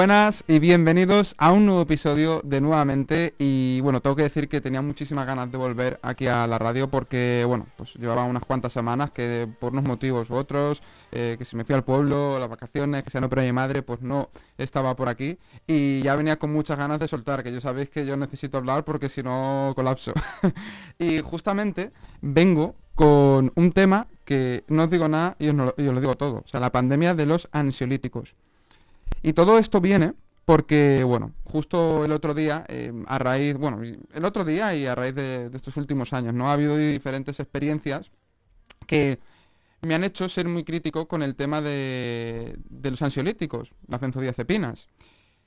Buenas y bienvenidos a un nuevo episodio de nuevamente y bueno, tengo que decir que tenía muchísimas ganas de volver aquí a la radio porque bueno, pues llevaba unas cuantas semanas que por unos motivos u otros, eh, que se me fui al pueblo, las vacaciones, que se no pero mi madre, pues no estaba por aquí y ya venía con muchas ganas de soltar, que yo sabéis que yo necesito hablar porque si no colapso. y justamente vengo con un tema que no os digo nada y os, no, y os lo digo todo, o sea, la pandemia de los ansiolíticos. Y todo esto viene porque, bueno, justo el otro día, eh, a raíz, bueno, el otro día y a raíz de, de, estos últimos años, ¿no? Ha habido diferentes experiencias que me han hecho ser muy crítico con el tema de, de los ansiolíticos, las benzodiazepinas.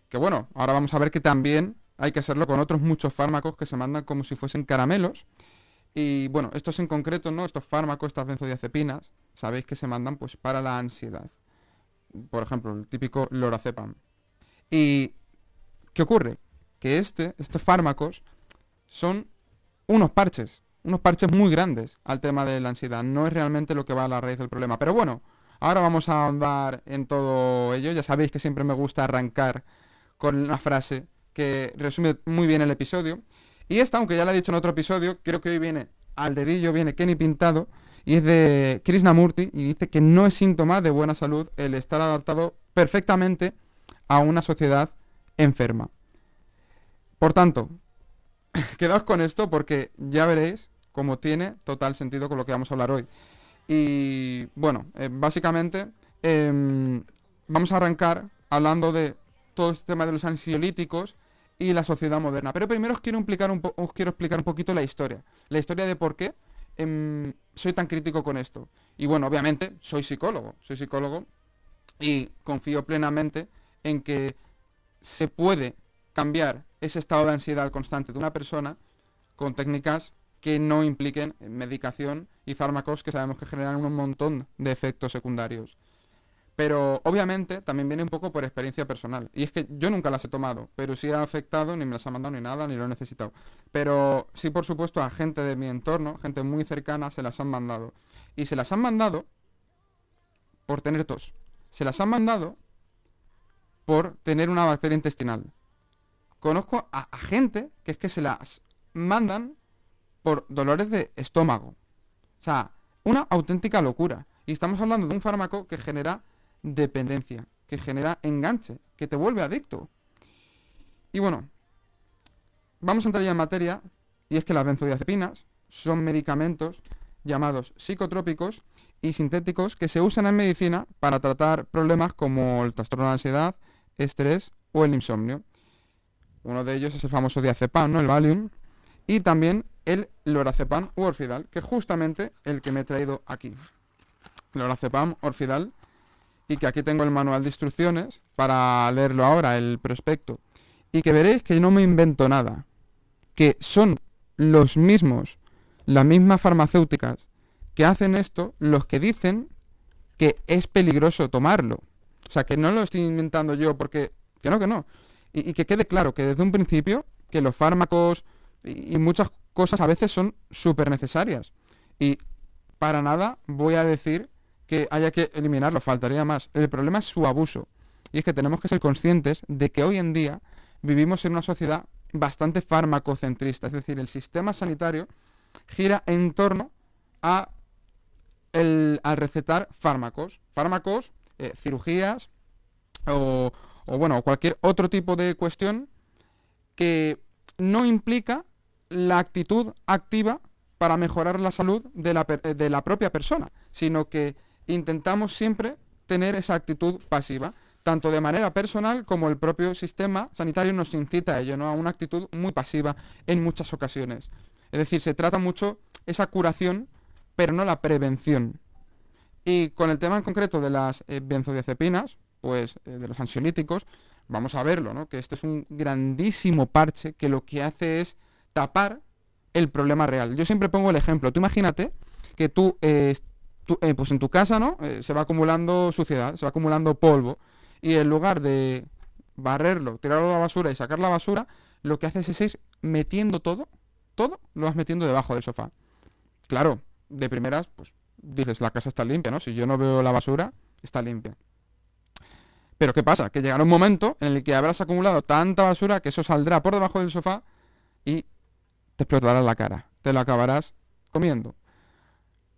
Que bueno, ahora vamos a ver que también hay que hacerlo con otros muchos fármacos que se mandan como si fuesen caramelos. Y bueno, estos en concreto, ¿no? Estos fármacos, estas benzodiazepinas, sabéis que se mandan pues para la ansiedad por ejemplo, el típico lorazepam. ¿Y qué ocurre? Que este, estos fármacos son unos parches, unos parches muy grandes al tema de la ansiedad. No es realmente lo que va a la raíz del problema. Pero bueno, ahora vamos a andar en todo ello. Ya sabéis que siempre me gusta arrancar con una frase que resume muy bien el episodio. Y esta, aunque ya la he dicho en otro episodio, creo que hoy viene al dedillo, viene Kenny pintado y es de Krishnamurti y dice que no es síntoma de buena salud el estar adaptado perfectamente a una sociedad enferma. Por tanto, quedaos con esto porque ya veréis cómo tiene total sentido con lo que vamos a hablar hoy. Y bueno, eh, básicamente eh, vamos a arrancar hablando de todo este tema de los ansiolíticos y la sociedad moderna. Pero primero quiero, explicar un os quiero explicar un poquito la historia. La historia de por qué eh, soy tan crítico con esto? Y bueno, obviamente soy psicólogo, soy psicólogo y confío plenamente en que se puede cambiar ese estado de ansiedad constante de una persona con técnicas que no impliquen medicación y fármacos que sabemos que generan un montón de efectos secundarios. Pero obviamente también viene un poco por experiencia personal. Y es que yo nunca las he tomado, pero sí ha afectado, ni me las ha mandado ni nada, ni lo he necesitado. Pero sí, por supuesto, a gente de mi entorno, gente muy cercana, se las han mandado. Y se las han mandado por tener tos. Se las han mandado por tener una bacteria intestinal. Conozco a, a gente que es que se las mandan por dolores de estómago. O sea, una auténtica locura. Y estamos hablando de un fármaco que genera dependencia, que genera enganche, que te vuelve adicto. Y bueno, vamos a entrar ya en materia, y es que las benzodiazepinas son medicamentos llamados psicotrópicos y sintéticos que se usan en medicina para tratar problemas como el trastorno de ansiedad, estrés o el insomnio. Uno de ellos es el famoso diazepam, ¿no? el Valium, y también el lorazepam u orfidal, que es justamente el que me he traído aquí. Lorazepam, orfidal, y que aquí tengo el manual de instrucciones para leerlo ahora, el prospecto, y que veréis que no me invento nada, que son los mismos, las mismas farmacéuticas que hacen esto, los que dicen que es peligroso tomarlo. O sea, que no lo estoy inventando yo porque, que no, que no. Y, que quede claro que desde un principio que los fármacos y, y muchas cosas a veces son súper necesarias. Y para nada voy a decir que haya que eliminarlo, faltaría más. El problema es su abuso. Y es que tenemos que ser conscientes de que hoy en día vivimos en una sociedad bastante farmacocentrista. Es decir, el sistema sanitario gira en torno a el, recetar fármacos. Fármacos, eh, cirugías o, o, bueno, cualquier otro tipo de cuestión que no implica la actitud activa para mejorar la salud de la, de la propia persona, sino que intentamos siempre tener esa actitud pasiva, tanto de manera personal como el propio sistema sanitario nos incita a ello, ¿no? A una actitud muy pasiva en muchas ocasiones. Es decir, se trata mucho esa curación, pero no la prevención. Y con el tema en concreto de las eh, benzodiazepinas, pues eh, de los ansiolíticos, vamos a verlo, ¿no? Que este es un grandísimo parche que lo que hace es tapar el problema real. Yo siempre pongo el ejemplo. Tú imagínate que tú eh, eh, pues en tu casa, ¿no? Eh, se va acumulando suciedad, se va acumulando polvo. Y en lugar de barrerlo, tirarlo a la basura y sacar la basura, lo que haces es ir metiendo todo, todo lo vas metiendo debajo del sofá. Claro, de primeras, pues dices, la casa está limpia, ¿no? Si yo no veo la basura, está limpia. Pero ¿qué pasa? Que llegará un momento en el que habrás acumulado tanta basura que eso saldrá por debajo del sofá y te explotará la cara. Te lo acabarás comiendo.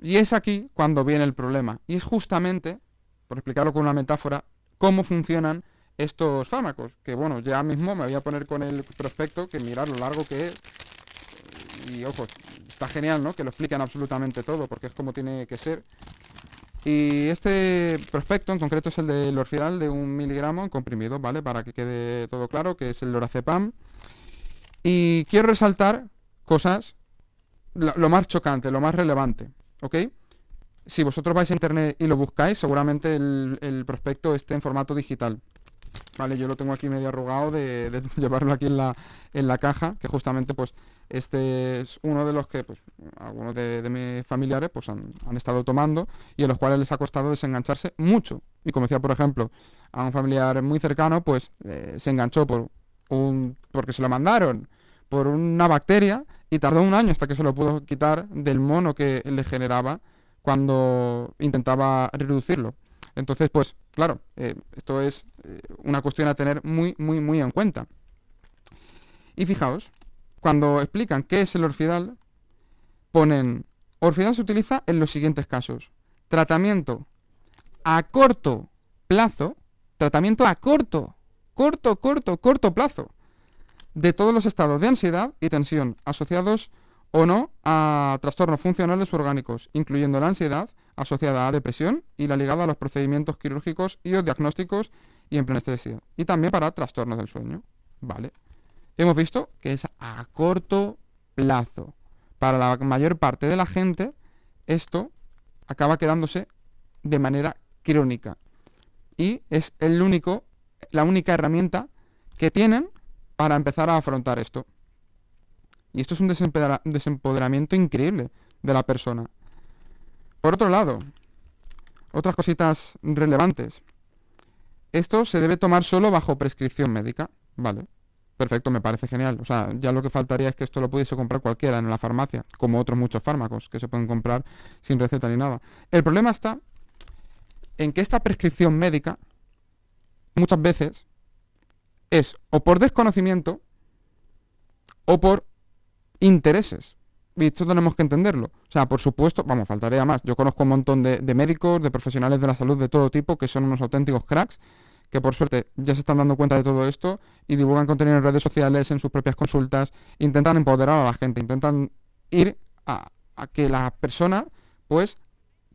Y es aquí cuando viene el problema. Y es justamente, por explicarlo con una metáfora, cómo funcionan estos fármacos. Que bueno, ya mismo me voy a poner con el prospecto, que mirar lo largo que es. Y ojo, está genial, ¿no? Que lo expliquen absolutamente todo, porque es como tiene que ser. Y este prospecto en concreto es el del orfidal de un miligramo en comprimido, ¿vale? Para que quede todo claro, que es el lorazepam. Y quiero resaltar cosas, lo, más chocante, lo más relevante, ¿ok? Si vosotros vais a internet y lo buscáis, seguramente el, prospecto esté en formato digital. Vale, yo lo tengo aquí medio arrugado de, llevarlo aquí en la, en la caja, que justamente pues este es uno de los que pues, algunos de, mis familiares pues, han, estado tomando y a los cuales les ha costado desengancharse mucho. Y como decía, por ejemplo, a un familiar muy cercano, pues eh, se enganchó por un, porque se lo mandaron por una bacteria y tardó un año hasta que se lo pudo quitar del mono que le generaba cuando intentaba reducirlo. Entonces, pues claro, eh, esto es eh, una cuestión a tener muy, muy, muy en cuenta. Y fijaos, cuando explican qué es el orfidal, ponen, orfidal se utiliza en los siguientes casos. Tratamiento a corto plazo, tratamiento a corto, corto, corto, corto plazo, de todos los estados de ansiedad y tensión asociados o no a trastornos funcionales orgánicos, incluyendo la ansiedad asociada a depresión y la ligada a los procedimientos quirúrgicos y o diagnósticos y en anestesia, y también para trastornos del sueño. Vale hemos visto que es a corto plazo. Para la mayor parte de la gente, esto acaba quedándose de manera crónica. Y es el único, la única herramienta que tienen para empezar a afrontar esto. Y esto es un desempoderamiento increíble de la persona. Por otro lado, otras cositas relevantes. Esto se debe tomar solo bajo prescripción médica, ¿vale? Perfecto, me parece genial. O sea, ya lo que faltaría es que esto lo pudiese comprar cualquiera en la farmacia, como otros muchos fármacos que se pueden comprar sin receta ni nada. El problema está en que esta prescripción médica muchas veces es o por desconocimiento o por intereses. Y esto tenemos que entenderlo. O sea, por supuesto, vamos, faltaría más. Yo conozco un montón de, médicos, de profesionales de la salud de todo tipo, que son unos auténticos cracks que por suerte ya se están dando cuenta de todo esto y divulgan contenido en redes sociales, en sus propias consultas, intentan empoderar a la gente, intentan ir a, que la persona pues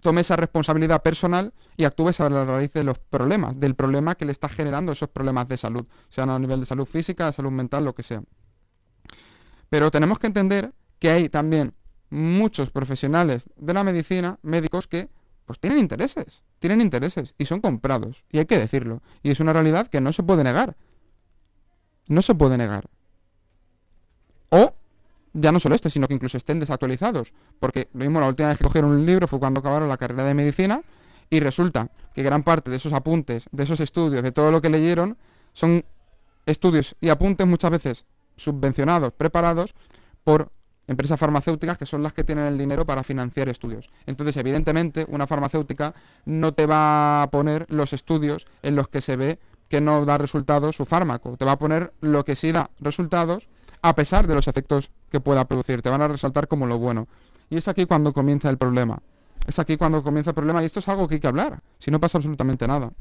tome esa responsabilidad personal y actúe sobre la raíz de los problemas, del problema que le está generando esos problemas de salud, sean a nivel de salud física, de salud mental, lo que sea. Pero tenemos que entender que hay también muchos profesionales de la medicina, médicos, que pues tienen intereses, tienen intereses y son comprados. Y hay que decirlo. Y es una realidad que no se puede negar. No se puede negar. O ya no solo este, sino que incluso estén desactualizados. Porque lo mismo la última vez que cogieron un libro fue cuando acabaron la carrera de medicina y resulta que gran parte de esos apuntes, de esos estudios, de todo lo que leyeron, son estudios y apuntes muchas veces subvencionados, preparados por empresas farmacéuticas que son las que tienen el dinero para financiar estudios. Entonces, evidentemente, una farmacéutica no te va a poner los estudios en los que se ve que no da resultados su fármaco. Te va a poner lo que sí da resultados a pesar de los efectos que pueda producir. Te van a resaltar como lo bueno. Y es aquí cuando comienza el problema. Es aquí cuando comienza el problema y esto es algo que hay que hablar. Si no pasa absolutamente nada.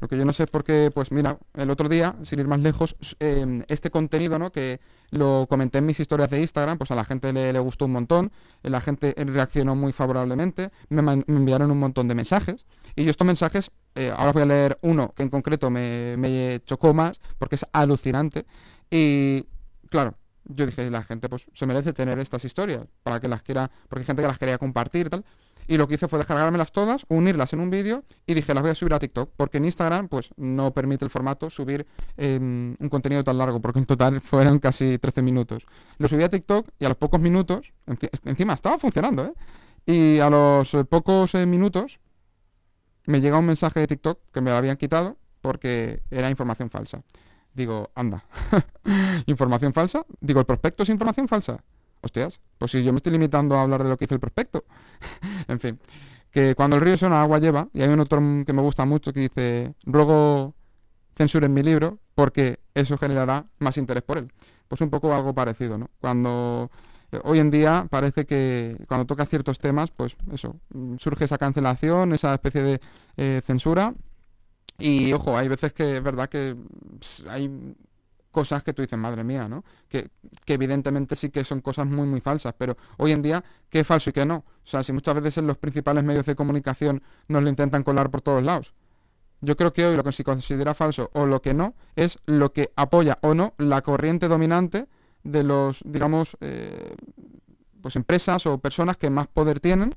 Lo que yo no sé es por qué, pues mira, el otro día, sin ir más lejos, em, este contenido, ¿no? Que lo comenté en mis historias de Instagram, pues a la gente le, gustó un montón, la gente reaccionó muy favorablemente, me, enviaron un montón de mensajes. Y yo estos mensajes, eh, ahora voy a leer uno que en concreto me chocó más, porque es alucinante. Y claro, yo dije, la gente pues se merece tener estas historias para que las quiera, porque hay gente que las quería compartir tal. Y lo que hice fue descargármelas todas, unirlas en un vídeo y dije, las voy a subir a TikTok, porque en Instagram pues no permite el formato subir em, un contenido tan largo, porque en total fueron casi 13 minutos. Lo subí a TikTok y a los pocos minutos, encima estaba funcionando, ¿eh? Y a los eh, pocos eh, minutos me llega un mensaje de TikTok que me lo habían quitado porque era información falsa. Digo, anda, información falsa. Digo, el prospecto es información falsa. Hostias, pues si yo me estoy limitando a hablar de lo que hizo el prospecto. en fin, que cuando el río suena agua lleva, y hay un otro que me gusta mucho que dice, ruego censuren mi libro porque eso generará más interés por él. Pues un poco algo parecido, ¿no? Cuando eh, hoy en día parece que cuando tocas ciertos temas, pues eso, surge esa cancelación, esa especie de eh, censura. Y ojo, hay veces que es verdad que hay cosas que tú dices, madre mía, ¿no? Que, que, evidentemente sí que son cosas muy, muy falsas, pero hoy en día, ¿qué es falso y qué no? O sea, si muchas veces en los principales medios de comunicación nos lo intentan colar por todos lados. Yo creo que hoy lo que se considera falso o lo que no es lo que apoya o no la corriente dominante de los, digamos, eh, pues empresas o personas que más poder tienen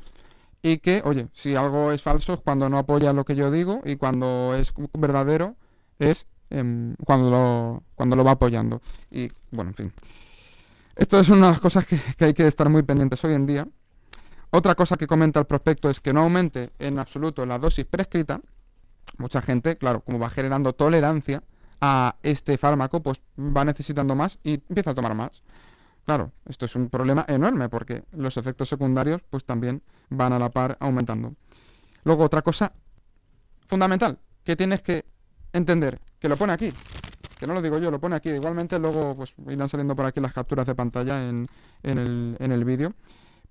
y que, oye, si algo es falso es cuando no apoya lo que yo digo y cuando es verdadero es em, cuando, lo, cuando lo va apoyando. Y bueno, en fin. Esto es una de las cosas que, que hay que estar muy pendientes hoy en día. Otra cosa que comenta el prospecto es que no aumente en absoluto la dosis prescrita, mucha gente, claro, como va generando tolerancia a este fármaco, pues va necesitando más y empieza a tomar más. Claro, esto es un problema enorme porque los efectos secundarios pues también van a la par aumentando. Luego otra cosa fundamental que tienes que entender, que lo pone aquí, que no lo digo yo, lo pone aquí. Igualmente luego pues irán saliendo por aquí las capturas de pantalla en, el, en el vídeo.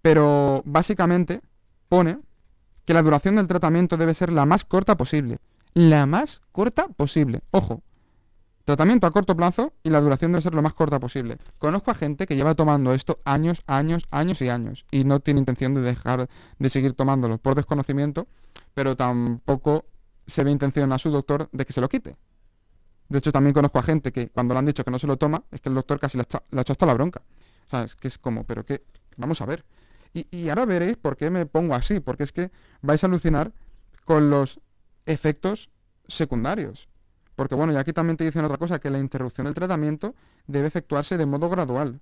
Pero básicamente pone que la duración del tratamiento debe ser la más corta posible la más corta posible. Ojo, tratamiento a corto plazo y la duración debe ser lo más corta posible. Conozco a gente que lleva tomando esto años, años, años y años y no tiene intención de dejar de seguir tomándolo por desconocimiento, pero tampoco se ve intención a su doctor de que se lo quite. De hecho, también conozco a gente que cuando le han dicho que no se lo toma, es que el doctor casi le ha hecho hasta la bronca. O sea, es que es como, pero qué, vamos a ver. Y, y ahora veréis por qué me pongo así, porque es que vais a alucinar con los efectos secundarios. Porque bueno, y aquí también te dicen otra cosa, que la interrupción del tratamiento debe efectuarse de modo gradual.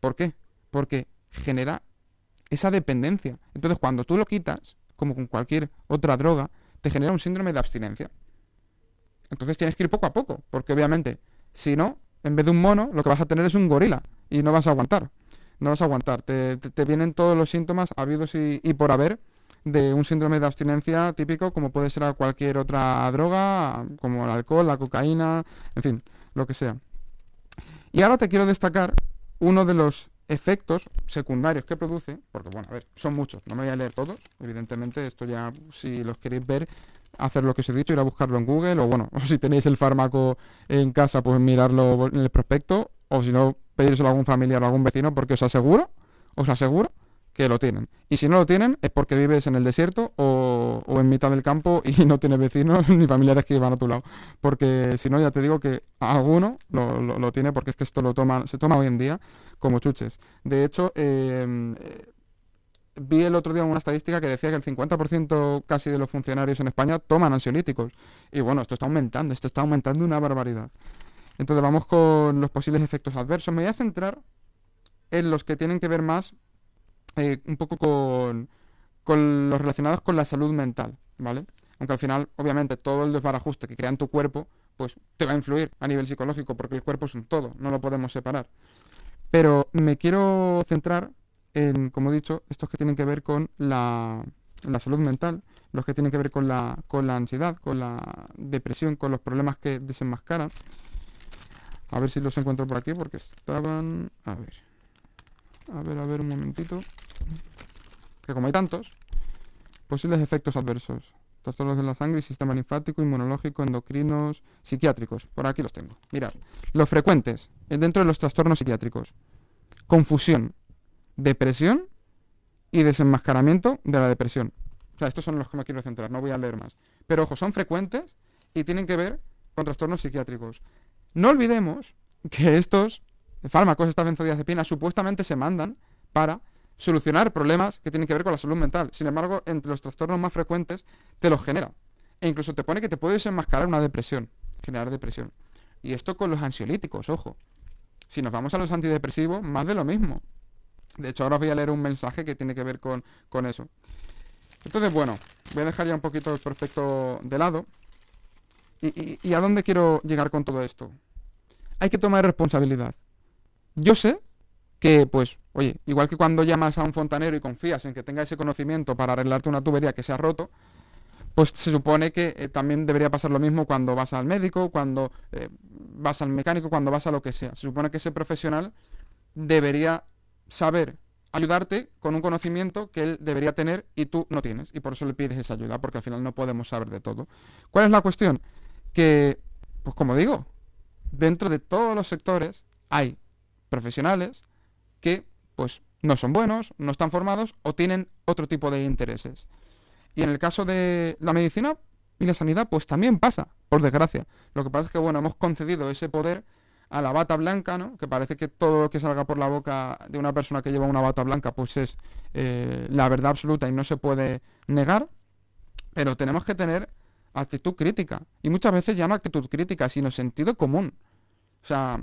¿Por qué? Porque genera esa dependencia. Entonces, cuando tú lo quitas, como con cualquier otra droga, te genera un síndrome de abstinencia. Entonces tienes que ir poco a poco, porque obviamente, si no, en vez de un mono, lo que vas a tener es un gorila y no vas a aguantar. No vas a aguantar. Te, vienen todos los síntomas habidos y por haber de un síndrome de abstinencia típico como puede ser a cualquier otra droga, como el alcohol, la cocaína, en fin, lo que sea. Y ahora te quiero destacar uno de los efectos secundarios que produce, porque bueno, a ver, son muchos, no me voy a leer todos, evidentemente, esto ya, si los queréis ver, hacer lo que os he dicho, ir a buscarlo en Google, o bueno, o si tenéis el fármaco en casa, pues mirarlo en el prospecto, o si no, pedírselo a algún familiar o a algún vecino, porque os aseguro, os aseguro que lo tienen. Y si no lo tienen es porque vives en el desierto o, en mitad del campo y no tienes vecinos ni familiares que van a tu lado. Porque si no, ya te digo que alguno lo, tiene porque es que esto lo toma, se toma hoy en día como chuches. De hecho, em, vi el otro día una estadística que decía que el 50% casi de los funcionarios en España toman ansiolíticos. Y bueno, esto está aumentando, esto está aumentando una barbaridad. Entonces vamos con los posibles efectos adversos. Me voy a centrar en los que tienen que ver más eh, un poco con, con los relacionados con la salud mental, ¿vale? Aunque al final, obviamente, todo el desbarajuste que crea en tu cuerpo, pues te va a influir a nivel psicológico, porque el cuerpo es un todo, no lo podemos separar. Pero me quiero centrar en, como he dicho, estos que tienen que ver con la, la salud mental, los que tienen que ver con la, con la ansiedad, con la depresión, con los problemas que desenmascaran. A ver si los encuentro por aquí, porque estaban... A ver. A ver, a ver, un momentito. Que como hay tantos, posibles efectos adversos. Trastornos de la sangre, sistema linfático, inmunológico, endocrinos, psiquiátricos. Por aquí los tengo. Mirad, los frecuentes dentro de los trastornos psiquiátricos. Confusión, depresión y desenmascaramiento de la depresión. O sea, estos son los que me quiero centrar, no voy a leer más. Pero ojo, son frecuentes y tienen que ver con trastornos psiquiátricos. No olvidemos que estos fármacos, estas benzodiazepinas, supuestamente se mandan para solucionar problemas que tienen que ver con la salud mental. Sin embargo, entre los trastornos más frecuentes te los genera. E incluso te pone que te puedes enmascarar una depresión, generar depresión. Y esto con los ansiolíticos, ojo. Si nos vamos a los antidepresivos, más de lo mismo. De hecho, ahora os voy a leer un mensaje que tiene que ver con, con eso. Entonces, bueno, voy a dejar ya un poquito el prospecto de lado. y a dónde quiero llegar con todo esto? Hay que tomar responsabilidad. Yo sé que, pues, oye, igual que cuando llamas a un fontanero y confías en que tenga ese conocimiento para arreglarte una tubería que se ha roto, pues se supone que eh, también debería pasar lo mismo cuando vas al médico, cuando eh, vas al mecánico, cuando vas a lo que sea. Se supone que ese profesional debería saber ayudarte con un conocimiento que él debería tener y tú no tienes. Y por eso le pides esa ayuda, porque al final no podemos saber de todo. ¿Cuál es la cuestión? Que, pues como digo, dentro de todos los sectores hay profesionales que pues no son buenos, no están formados o tienen otro tipo de intereses. Y en el caso de la medicina y la sanidad, pues también pasa, por desgracia. Lo que pasa es que, bueno, hemos concedido ese poder a la bata blanca, ¿no? Que parece que todo lo que salga por la boca de una persona que lleva una bata blanca, pues es eh, la verdad absoluta y no se puede negar. Pero tenemos que tener actitud crítica. Y muchas veces ya no actitud crítica, sino sentido común. O sea,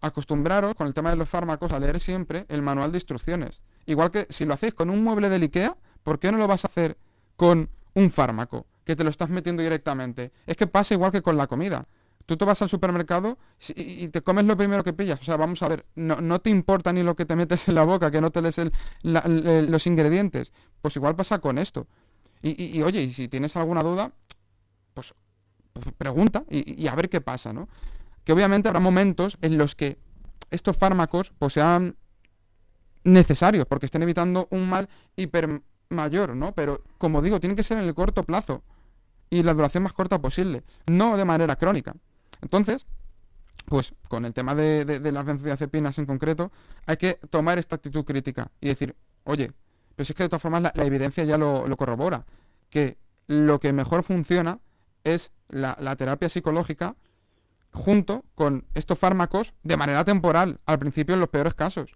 acostumbraros con el tema de los fármacos a leer siempre el manual de instrucciones. Igual que si lo hacéis con un mueble del IKEA, ¿por qué no lo vas a hacer con un fármaco? Que te lo estás metiendo directamente. Es que pasa igual que con la comida. Tú te vas al supermercado y te comes lo primero que pillas. O sea, vamos a ver, no, te importa ni lo que te metes en la boca, que no te lees los ingredientes. Pues igual pasa con esto. Y, oye, y si tienes alguna duda, pues, pregunta y, y, a ver qué pasa, ¿no? Que obviamente habrá momentos en los que estos fármacos pues, sean necesarios, porque estén evitando un mal hiper mayor, ¿no? Pero, como digo, tienen que ser en el corto plazo y la duración más corta posible, no de manera crónica. Entonces, pues con el tema de, las benzodiazepinas en concreto, hay que tomar esta actitud crítica y decir, oye, pero es que de todas formas la, evidencia ya lo, corrobora, que lo que mejor funciona es la terapia psicológica junto con estos fármacos de manera temporal, al principio en los peores casos.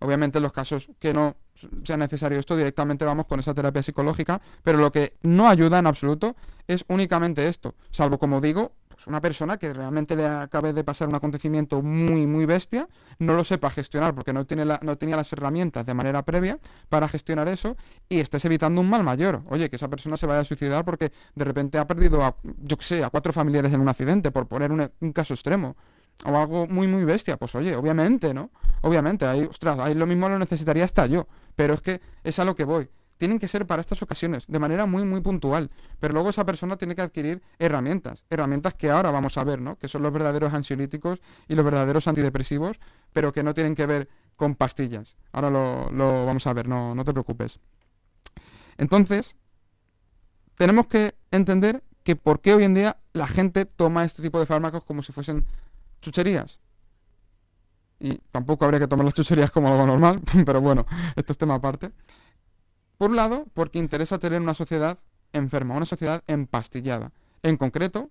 Obviamente en los casos que no sea necesario esto, directamente vamos con esa terapia psicológica, pero lo que no ayuda en absoluto es únicamente esto, salvo como digo, una persona que realmente le acabe de pasar un acontecimiento muy, muy bestia, no lo sepa gestionar porque no, tiene no tenía las herramientas de manera previa para gestionar eso y estés evitando un mal mayor. Oye, que esa persona se vaya a suicidar porque de repente ha perdido a, yo qué sé, a cuatro familiares en un accidente, por poner un caso extremo o algo muy, muy bestia, pues oye, obviamente, ¿no? Obviamente, ahí, ostras, ahí lo mismo lo necesitaría hasta yo, pero es que es a lo que voy. Tienen que ser para estas ocasiones, de manera muy, muy puntual. Pero luego esa persona tiene que adquirir herramientas, herramientas que ahora vamos a ver, ¿no? Que son los verdaderos ansiolíticos y los verdaderos antidepresivos, pero que no tienen que ver con pastillas. Ahora lo, lo vamos a ver, no, no te preocupes. Entonces, tenemos que entender que por qué hoy en día la gente toma este tipo de fármacos como si fuesen chucherías. Y tampoco habría que tomar las chucherías como algo normal, pero bueno, esto es tema aparte. Por un lado, porque interesa tener una sociedad enferma, una sociedad empastillada. En concreto,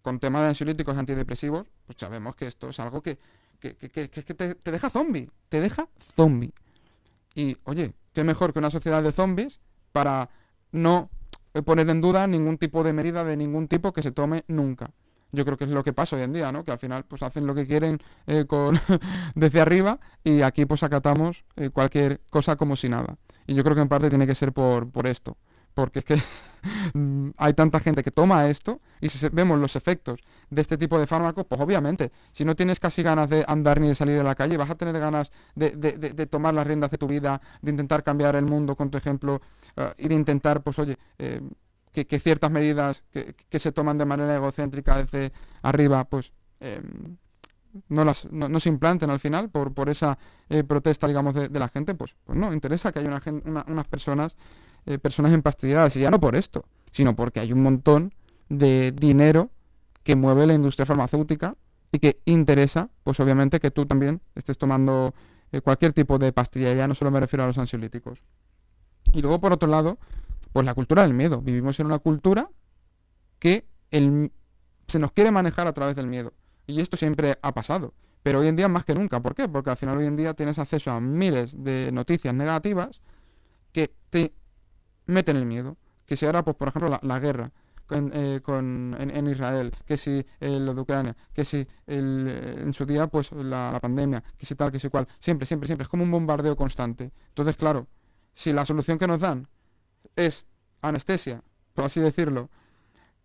con temas de ansiolíticos antidepresivos, pues sabemos que esto es algo que, que, te, te, deja zombie, te deja zombie. Y oye, qué mejor que una sociedad de zombies para no poner en duda ningún tipo de medida de ningún tipo que se tome nunca yo creo que es lo que pasa hoy en día, ¿no? Que al final pues hacen lo que quieren eh, con desde arriba y aquí pues acatamos eh, cualquier cosa como si nada. Y yo creo que en parte tiene que ser por, por esto. Porque es que hay tanta gente que toma esto y si vemos los efectos de este tipo de fármacos, pues obviamente, si no tienes casi ganas de andar ni de salir a la calle, vas a tener ganas de, de, tomar las riendas de tu vida, de intentar cambiar el mundo con tu ejemplo eh, y de intentar, pues oye, que, ciertas medidas que, se toman de manera egocéntrica desde arriba, pues em, no, las, no, se implanten al final por, por esa eh, protesta, digamos, de, la gente, pues, pues no, interesa que haya una, unas personas, eh, personas empastilladas, y ya no por esto, sino porque hay un montón de dinero que mueve la industria farmacéutica y que interesa, pues obviamente, que tú también estés tomando eh, cualquier tipo de pastilla, ya no solo me refiero a los ansiolíticos. Y luego, por otro lado, pues la cultura del miedo. Vivimos en una cultura que se nos quiere manejar a través del miedo. Y esto siempre ha pasado. Pero hoy en día más que nunca. ¿Por qué? Porque al final hoy en día tienes acceso a miles de noticias negativas que te meten el miedo. Que si ahora, pues por ejemplo, la, guerra eh, en, Israel, que si eh, lo de Ucrania, que si en su día, pues la, la, pandemia, que si tal, que si cual. Siempre, siempre, siempre. Es como un bombardeo constante. Entonces, claro, si la solución que nos dan es anestesia, por así decirlo,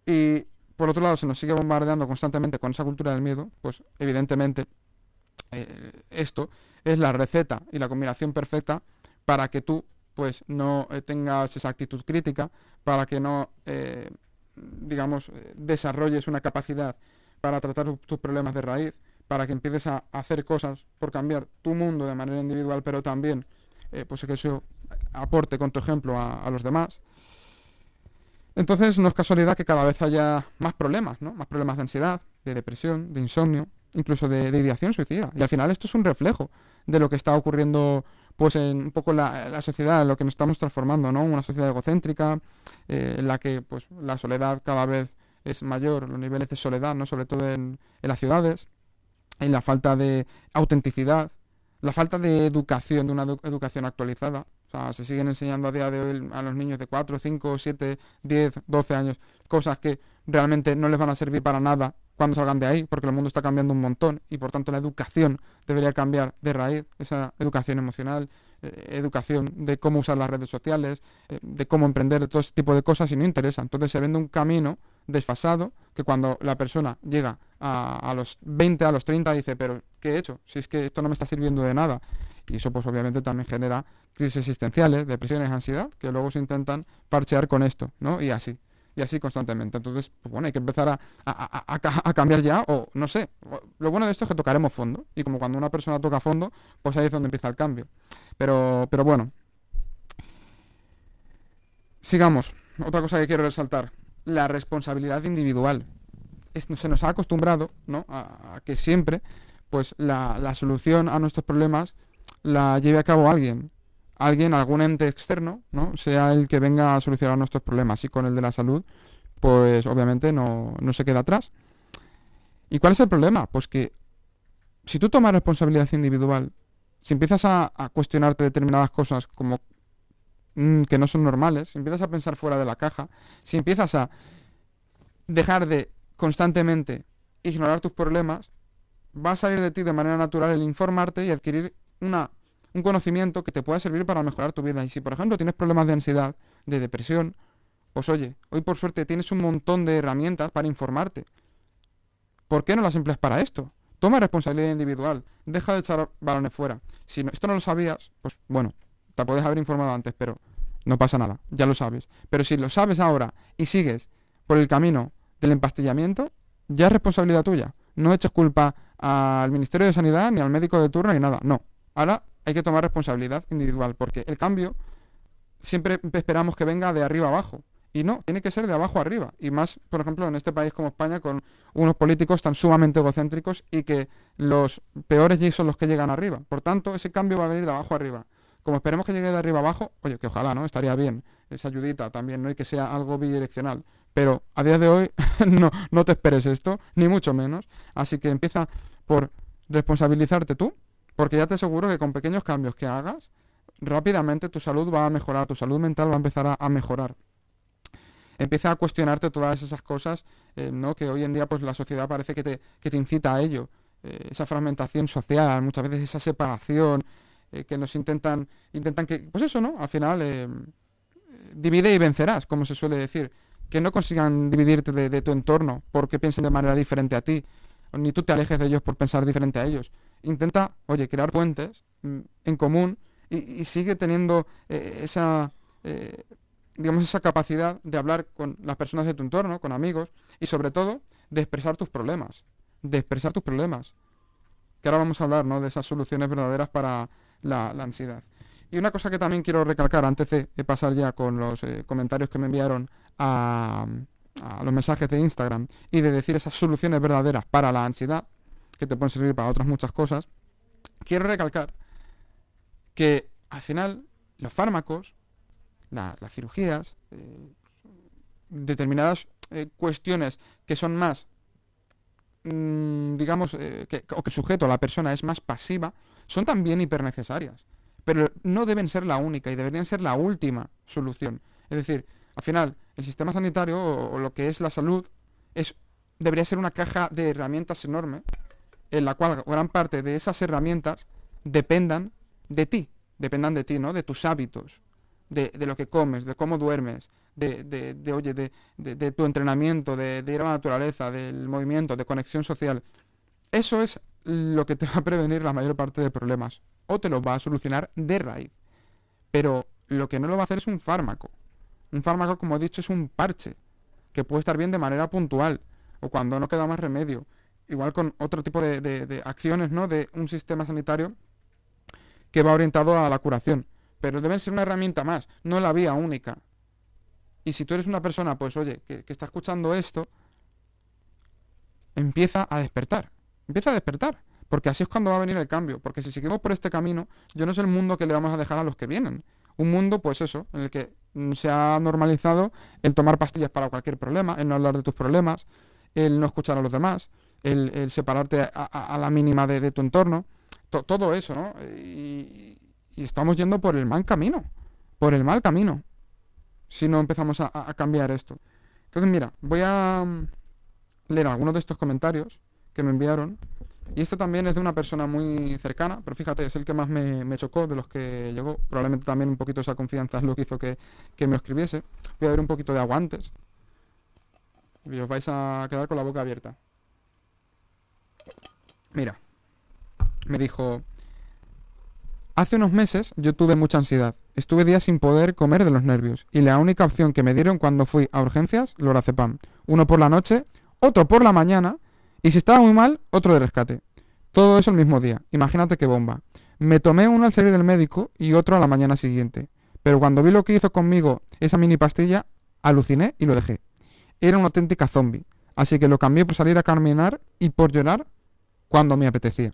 y por otro lado se nos sigue bombardeando constantemente con esa cultura del miedo, pues evidentemente eh, esto es la receta y la combinación perfecta para que tú pues no eh, tengas esa actitud crítica, para que no, eh, digamos, desarrolles una capacidad para tratar tus problemas de raíz, para que empieces a hacer cosas por cambiar tu mundo de manera individual, pero también, pues que eso aporte con tu ejemplo a, los demás. Entonces no es casualidad que cada vez haya más problemas, ¿no? Más problemas de ansiedad, de depresión, de insomnio, incluso de, ideación suicida. Y al final esto es un reflejo de lo que está ocurriendo pues en un poco la, la sociedad, en lo que nos estamos transformando, ¿no? Una sociedad egocéntrica, eh, en la que pues la soledad cada vez es mayor, los niveles de soledad, ¿no? Sobre todo en las ciudades, en la falta de autenticidad, la falta de educación, de una educación actualizada. O sea, se siguen enseñando a día de hoy a los niños de 4, 5, 7, 10, 12 años cosas que realmente no les van a servir para nada cuando salgan de ahí, porque el mundo está cambiando un montón y por tanto la educación debería cambiar de raíz, esa educación emocional, eh, educación de cómo usar las redes sociales, eh, de cómo emprender, de todo ese tipo de cosas y no interesa. Entonces se vende un camino desfasado que cuando la persona llega a, a, los 20, a los 30 dice, pero ¿qué he hecho? Si es que esto no me está sirviendo de nada. Y eso pues obviamente también genera crisis existenciales, depresiones, ansiedad, que luego se intentan parchear con esto, ¿no? Y así y así constantemente. Entonces, pues bueno, hay que empezar a, cambiar ya, o no sé. Lo bueno de esto es que tocaremos fondo, y como cuando una persona toca fondo, pues ahí es donde empieza el cambio. Pero, pero bueno. Sigamos. Otra cosa que quiero resaltar, la responsabilidad individual. se nos ha acostumbrado, ¿no? A, que siempre, pues la, solución a nuestros problemas la lleve a cabo alguien alguien, algún ente externo, ¿no? sea el que venga a solucionar nuestros problemas. Y con el de la salud, pues obviamente no, se queda atrás. ¿Y cuál es el problema? Pues que si tú tomas responsabilidad individual, si empiezas a, cuestionarte determinadas cosas como mm, que no son normales, si empiezas a pensar fuera de la caja, si empiezas a dejar de constantemente ignorar tus problemas, va a salir de ti de manera natural el informarte y adquirir una un conocimiento que te pueda servir para mejorar tu vida. Y si, por ejemplo, tienes problemas de ansiedad, de depresión, pues oye, hoy por suerte tienes un montón de herramientas para informarte. ¿Por qué no las empleas para esto? Toma responsabilidad individual, deja de echar balones fuera. Si esto no lo sabías, pues bueno, te puedes haber informado antes, pero no pasa nada, ya lo sabes. Pero si lo sabes ahora y sigues por el camino del empastillamiento, ya es responsabilidad tuya. No eches culpa al Ministerio de Sanidad, ni al médico de turno, ni nada. No. Ahora hay que tomar responsabilidad individual, porque el cambio siempre esperamos que venga de arriba abajo. Y no, tiene que ser de abajo arriba. Y más, por ejemplo, en este país como España, con unos políticos tan sumamente egocéntricos y que los peores son los que llegan arriba. Por tanto, ese cambio va a venir de abajo arriba. Como esperemos que llegue de arriba abajo, oye, que ojalá, ¿no? Estaría bien. Esa ayudita también, ¿no? Y que sea algo bidireccional. Pero a día de hoy no, no te esperes esto, ni mucho menos. Así que empieza por responsabilizarte tú porque ya te aseguro que con pequeños cambios que hagas, rápidamente tu salud va a mejorar, tu salud mental va a empezar a, mejorar. Empieza a cuestionarte todas esas cosas, eh, ¿no? Que hoy en día pues la sociedad parece que te, que te incita a ello. Eh, esa fragmentación social, muchas veces esa separación, eh, que nos intentan, intentan que, pues eso, ¿no? Al final, divide y vencerás, como se suele decir. Que no consigan dividirte de, tu entorno porque piensen de manera diferente a ti, ni tú te alejes de ellos por pensar diferente a ellos intenta, oye, crear puentes mm, en común y, sigue teniendo eh, esa, eh, digamos, esa capacidad de hablar con las personas de tu entorno, con amigos y sobre todo de expresar tus problemas, de expresar tus problemas. Que ahora vamos a hablar, ¿no? De esas soluciones verdaderas para la, ansiedad. Y una cosa que también quiero recalcar antes de, pasar ya con los eh, comentarios que me enviaron a, a los mensajes de Instagram y de decir esas soluciones verdaderas para la ansiedad, que te pueden servir para otras muchas cosas, quiero recalcar que al final los fármacos, las cirugías, eh, determinadas eh, cuestiones que son más, mm, digamos, que, o que el sujeto, la persona es más pasiva, son también hipernecesarias. Pero no deben ser la única y deberían ser la última solución. Es decir, al final, el sistema sanitario o, lo que es la salud es, debería ser una caja de herramientas enorme en la cual gran parte de esas herramientas dependan de ti, dependan de ti, ¿no? De tus hábitos, de, lo que comes, de cómo duermes, de, de, oye, de, tu entrenamiento, de, ir a la naturaleza, del movimiento, de conexión social. Eso es lo que te va a prevenir la mayor parte de problemas. O te los va a solucionar de raíz. Pero lo que no lo va a hacer es un fármaco. Un fármaco, como he dicho, es un parche. Que puede estar bien de manera puntual. O cuando no queda más remedio. Igual con otro tipo de, de acciones, ¿no? De un sistema sanitario que va orientado a la curación. Pero debe ser una herramienta más, no la vía única. Y si tú eres una persona, pues oye, que, está escuchando esto, empieza a despertar. Empieza a despertar. Porque así es cuando va a venir el cambio. Porque si seguimos por este camino, yo no sé el mundo que le vamos a dejar a los que vienen. Un mundo, pues eso, en el que se ha normalizado el tomar pastillas para cualquier problema, el no hablar de tus problemas, el no escuchar a los demás, el, separarte a, la mínima de, tu entorno. todo eso, ¿no? Y, estamos yendo por el mal camino. Por el mal camino. Si no empezamos a, cambiar esto. Entonces, mira, voy a mm, leer algunos de estos comentarios que me enviaron. Y este también es de una persona muy cercana, pero fíjate, es el que más me, chocó de los que llegó. Probablemente también un poquito esa confianza es lo que hizo que, que me escribiese. Voy a ver un poquito de aguantes. Y os vais a quedar con la boca abierta. Mira, me dijo, Hace unos meses yo tuve mucha ansiedad. Estuve días sin poder comer de los nervios. Y la única opción que me dieron cuando fui a urgencias, lorazepam. Uno por la noche, otro por la mañana. Y si estaba muy mal, otro de rescate. Todo eso el mismo día. Imagínate qué bomba. Me tomé uno al salir del médico y otro a la mañana siguiente. Pero cuando vi lo que hizo conmigo esa mini pastilla, aluciné y lo dejé. Era una auténtica zombie. Así que lo cambié por salir a caminar y por llorar cuando me apetecía.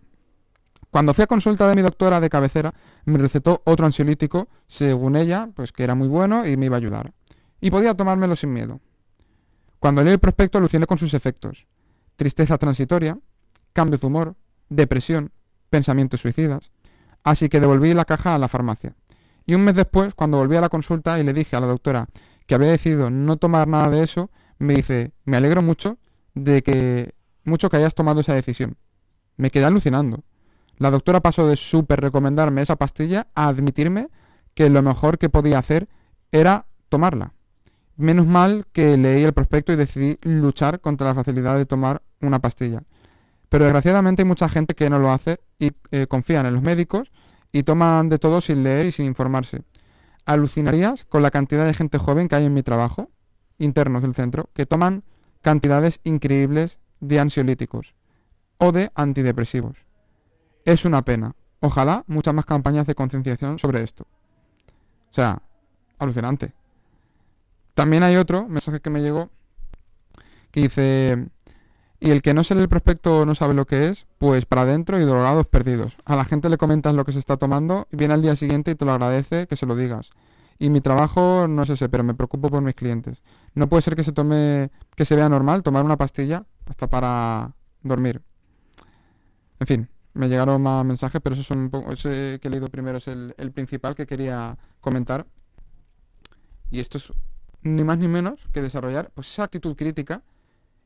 Cuando fui a consulta de mi doctora de cabecera, me recetó otro ansiolítico, según ella, pues que era muy bueno y me iba a ayudar. Y podía tomármelo sin miedo. Cuando leí el prospecto aluciné con sus efectos. Tristeza transitoria, cambio de humor, depresión, pensamientos suicidas. Así que devolví la caja a la farmacia. Y un mes después, cuando volví a la consulta y le dije a la doctora que había decidido no tomar nada de eso, me dice, me alegro mucho de que mucho que hayas tomado esa decisión. Me quedé alucinando. La doctora pasó de súper recomendarme esa pastilla a admitirme que lo mejor que podía hacer era tomarla. Menos mal que leí el prospecto y decidí luchar contra la facilidad de tomar una pastilla. Pero desgraciadamente hay mucha gente que no lo hace y eh, confían en los médicos y toman de todo sin leer y sin informarse. Alucinarías con la cantidad de gente joven que hay en mi trabajo, internos del centro, que toman cantidades increíbles de ansiolíticos o de antidepresivos. Es una pena. Ojalá muchas más campañas de concienciación sobre esto. O sea, alucinante. También hay otro mensaje que me llegó que dice, y el que no se el prospecto no sabe lo que es, pues para adentro y drogados perdidos. A la gente le comentas lo que se está tomando y viene al día siguiente y te lo agradece que se lo digas. Y mi trabajo no es ese, pero me preocupo por mis clientes. No puede ser que se tome, que se vea normal tomar una pastilla hasta para dormir. En fin, me llegaron más mensajes, pero eso es un poco, ese que he leído primero es el, principal que quería comentar. Y esto es ni más ni menos que desarrollar pues esa actitud crítica.